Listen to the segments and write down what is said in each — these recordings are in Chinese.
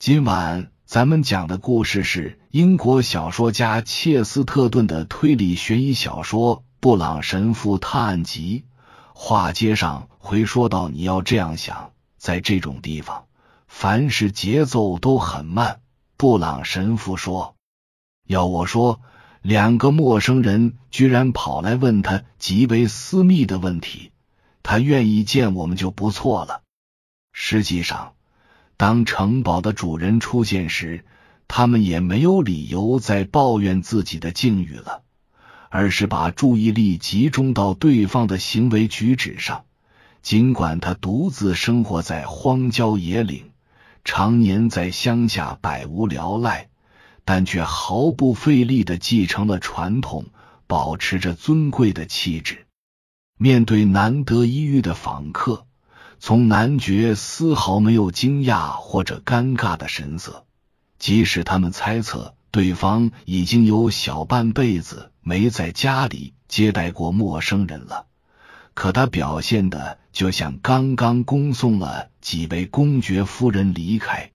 今晚咱们讲的故事是英国小说家切斯特顿的推理悬疑小说《布朗神父探案集》。话接上回说到，你要这样想，在这种地方，凡事节奏都很慢。布朗神父说：“要我说，两个陌生人居然跑来问他极为私密的问题，他愿意见我们就不错了。实际上，当城堡的主人出现时，他们也没有理由再抱怨自己的境遇了，而是把注意力集中到对方的行为举止上。尽管他独自生活在荒郊野岭。”常年在乡下百无聊赖，但却毫不费力的继承了传统，保持着尊贵的气质。面对难得一遇的访客，从男爵丝毫没有惊讶或者尴尬的神色，即使他们猜测对方已经有小半辈子没在家里接待过陌生人了。可他表现的就像刚刚恭送了几位公爵夫人离开。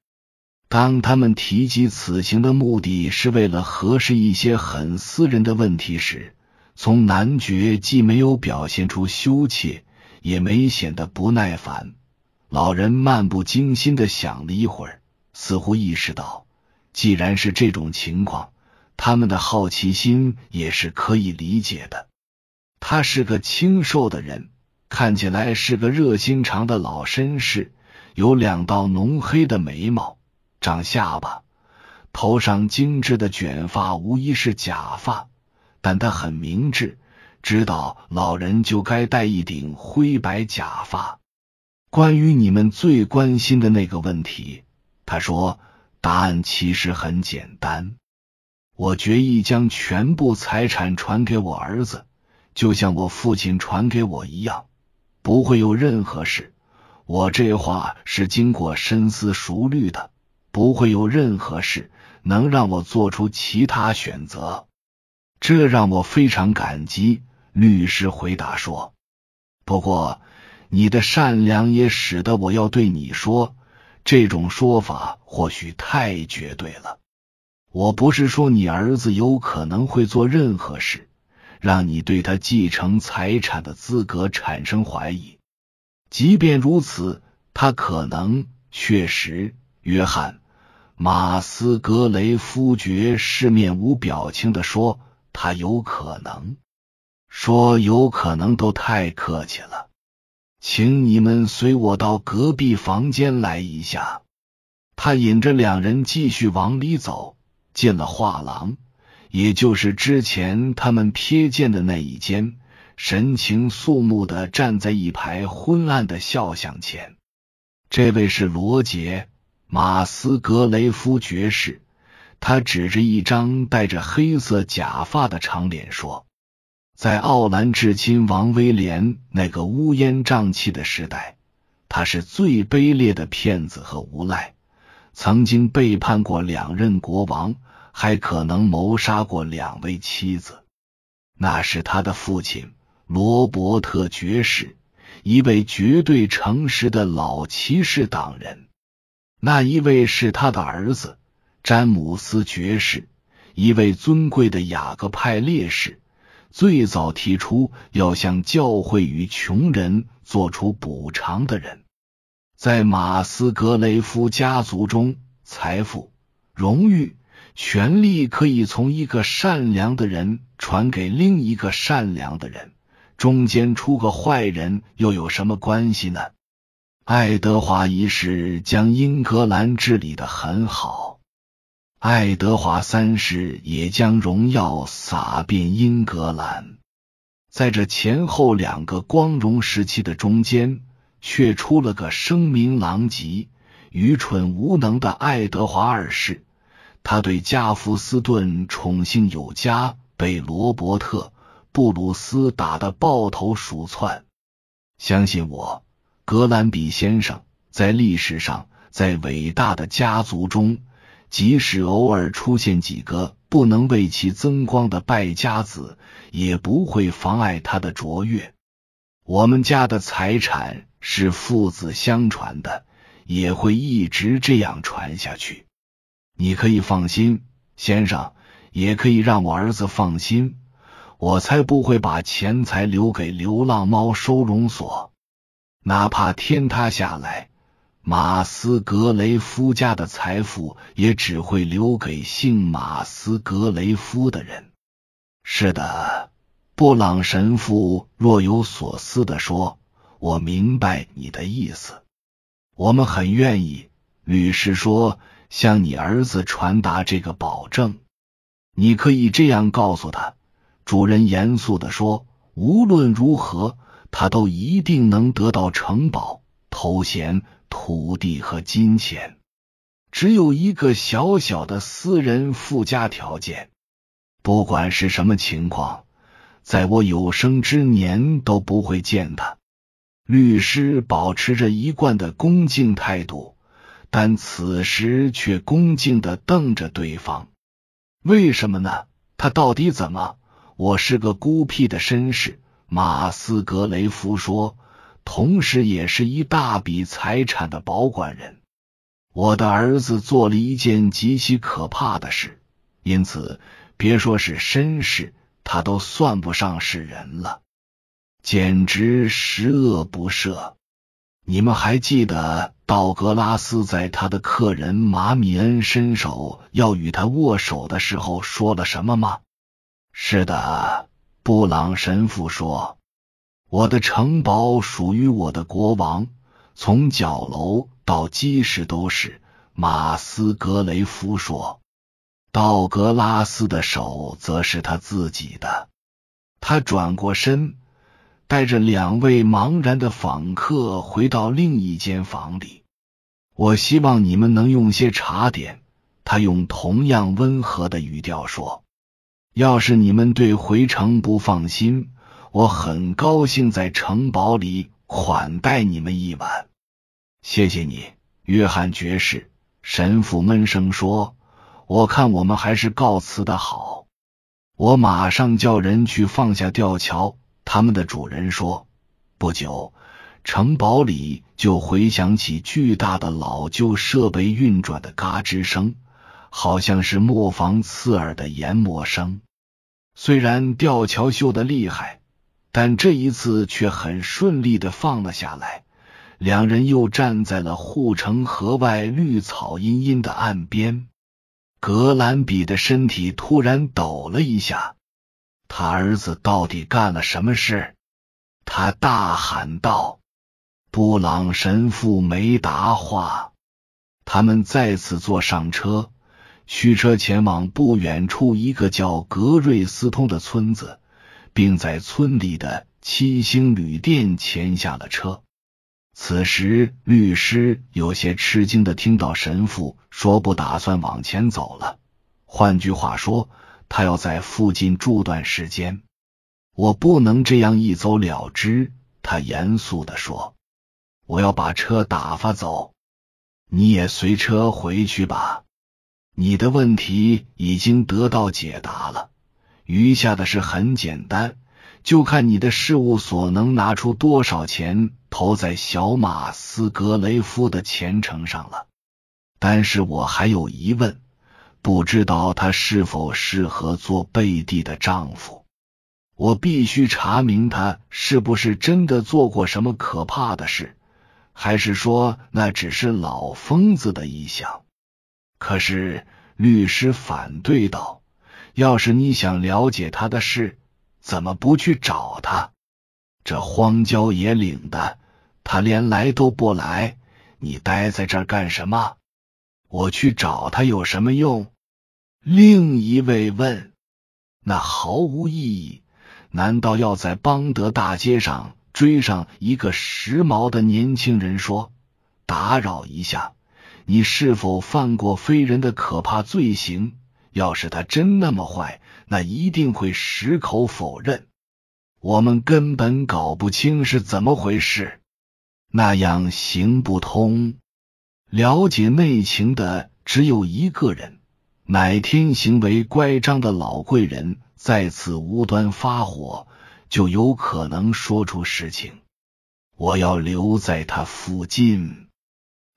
当他们提及此行的目的是为了核实一些很私人的问题时，从男爵既没有表现出羞怯，也没显得不耐烦。老人漫不经心的想了一会儿，似乎意识到，既然是这种情况，他们的好奇心也是可以理解的。他是个清瘦的人，看起来是个热心肠的老绅士，有两道浓黑的眉毛，长下巴，头上精致的卷发无疑是假发，但他很明智，知道老人就该戴一顶灰白假发。关于你们最关心的那个问题，他说，答案其实很简单，我决意将全部财产传给我儿子。就像我父亲传给我一样，不会有任何事。我这话是经过深思熟虑的，不会有任何事能让我做出其他选择。这让我非常感激。律师回答说：“不过，你的善良也使得我要对你说，这种说法或许太绝对了。我不是说你儿子有可能会做任何事。”让你对他继承财产的资格产生怀疑。即便如此，他可能确实。约翰·马斯格雷夫爵士面无表情的说：“他有可能。”说有可能都太客气了。请你们随我到隔壁房间来一下。他引着两人继续往里走，进了画廊。也就是之前他们瞥见的那一间，神情肃穆的站在一排昏暗的肖像前。这位是罗杰·马斯格雷夫爵士。他指着一张戴着黑色假发的长脸说：“在奥兰至亲王威廉那个乌烟瘴气的时代，他是最卑劣的骗子和无赖，曾经背叛过两任国王。”还可能谋杀过两位妻子，那是他的父亲罗伯特爵士，一位绝对诚实的老骑士党人；那一位是他的儿子詹姆斯爵士，一位尊贵的雅各派烈士，最早提出要向教会与穷人做出补偿的人。在马斯格雷夫家族中，财富、荣誉。权力可以从一个善良的人传给另一个善良的人，中间出个坏人又有什么关系呢？爱德华一世将英格兰治理的很好，爱德华三世也将荣耀洒遍英格兰。在这前后两个光荣时期的中间，却出了个声名狼藉、愚蠢无能的爱德华二世。他对加福斯顿宠幸有加，被罗伯特·布鲁斯打得抱头鼠窜。相信我，格兰比先生，在历史上，在伟大的家族中，即使偶尔出现几个不能为其增光的败家子，也不会妨碍他的卓越。我们家的财产是父子相传的，也会一直这样传下去。你可以放心，先生，也可以让我儿子放心，我才不会把钱财留给流浪猫收容所。哪怕天塌下来，马斯格雷夫家的财富也只会留给姓马斯格雷夫的人。是的。布朗神父若有所思的说：“我明白你的意思，我们很愿意。”律师说：“向你儿子传达这个保证，你可以这样告诉他。”主人严肃的说：“无论如何，他都一定能得到城堡、头衔、土地和金钱。只有一个小小的私人附加条件，不管是什么情况。”在我有生之年都不会见他。律师保持着一贯的恭敬态度，但此时却恭敬的瞪着对方。为什么呢？他到底怎么？我是个孤僻的绅士，马斯格雷夫说，同时也是一大笔财产的保管人。我的儿子做了一件极其可怕的事，因此别说是绅士。他都算不上是人了，简直十恶不赦。你们还记得道格拉斯在他的客人马米恩伸手要与他握手的时候说了什么吗？是的，布朗神父说：“我的城堡属于我的国王，从角楼到基石都是。”马斯格雷夫说。道格拉斯的手则是他自己的。他转过身，带着两位茫然的访客回到另一间房里。我希望你们能用些茶点。他用同样温和的语调说：“要是你们对回城不放心，我很高兴在城堡里款待你们一晚。”谢谢你，约翰爵士。神父闷声说。我看我们还是告辞的好。我马上叫人去放下吊桥。他们的主人说，不久城堡里就回响起巨大的老旧设备运转的嘎吱声，好像是磨坊刺耳的研磨声。虽然吊桥锈得厉害，但这一次却很顺利的放了下来。两人又站在了护城河外绿草茵茵的岸边。格兰比的身体突然抖了一下，他儿子到底干了什么事？他大喊道。布朗神父没答话。他们再次坐上车，驱车前往不远处一个叫格瑞斯通的村子，并在村里的七星旅店签下了车。此时，律师有些吃惊的听到神父说：“不打算往前走了。”换句话说，他要在附近住段时间。我不能这样一走了之。”他严肃的说，“我要把车打发走，你也随车回去吧。你的问题已经得到解答了，余下的事很简单。”就看你的事务所能拿出多少钱投在小马斯格雷夫的前程上了。但是我还有疑问，不知道他是否适合做贝蒂的丈夫。我必须查明他是不是真的做过什么可怕的事，还是说那只是老疯子的臆想。可是律师反对道：“要是你想了解他的事。”怎么不去找他？这荒郊野岭的，他连来都不来，你待在这儿干什么？我去找他有什么用？另一位问。那毫无意义。难道要在邦德大街上追上一个时髦的年轻人说：“打扰一下，你是否犯过非人的可怕罪行？”要是他真那么坏，那一定会矢口否认。我们根本搞不清是怎么回事，那样行不通。了解内情的只有一个人。哪天行为乖张的老贵人再次无端发火，就有可能说出实情。我要留在他附近。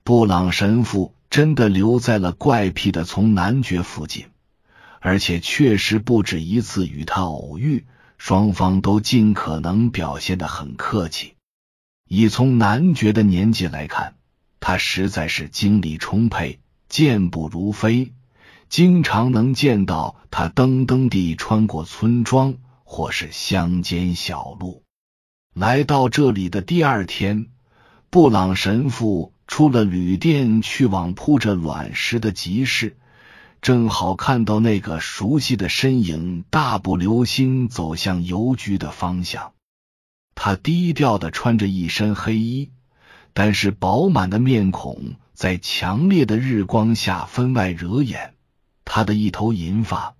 布朗神父真的留在了怪癖的从男爵附近，而且确实不止一次与他偶遇，双方都尽可能表现的很客气。以从男爵的年纪来看，他实在是精力充沛，健步如飞，经常能见到他噔噔地穿过村庄或是乡间小路。来到这里的第二天，布朗神父。出了旅店，去往铺着卵石的集市，正好看到那个熟悉的身影大步流星走向邮局的方向。他低调的穿着一身黑衣，但是饱满的面孔在强烈的日光下分外惹眼。他的一头银发、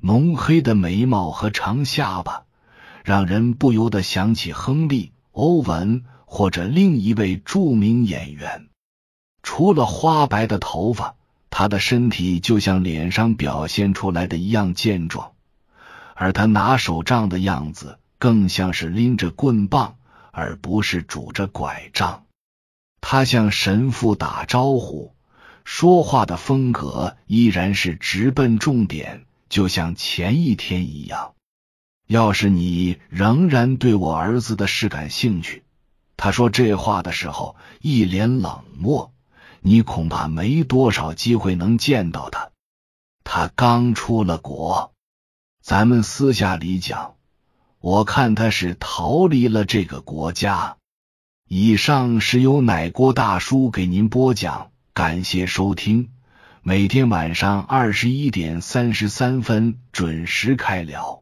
浓黑的眉毛和长下巴，让人不由得想起亨利·欧文或者另一位著名演员。除了花白的头发，他的身体就像脸上表现出来的一样健壮，而他拿手杖的样子更像是拎着棍棒，而不是拄着拐杖。他向神父打招呼，说话的风格依然是直奔重点，就像前一天一样。要是你仍然对我儿子的事感兴趣，他说这话的时候一脸冷漠。你恐怕没多少机会能见到他，他刚出了国。咱们私下里讲，我看他是逃离了这个国家。以上是由奶锅大叔给您播讲，感谢收听。每天晚上二十一点三十三分准时开聊。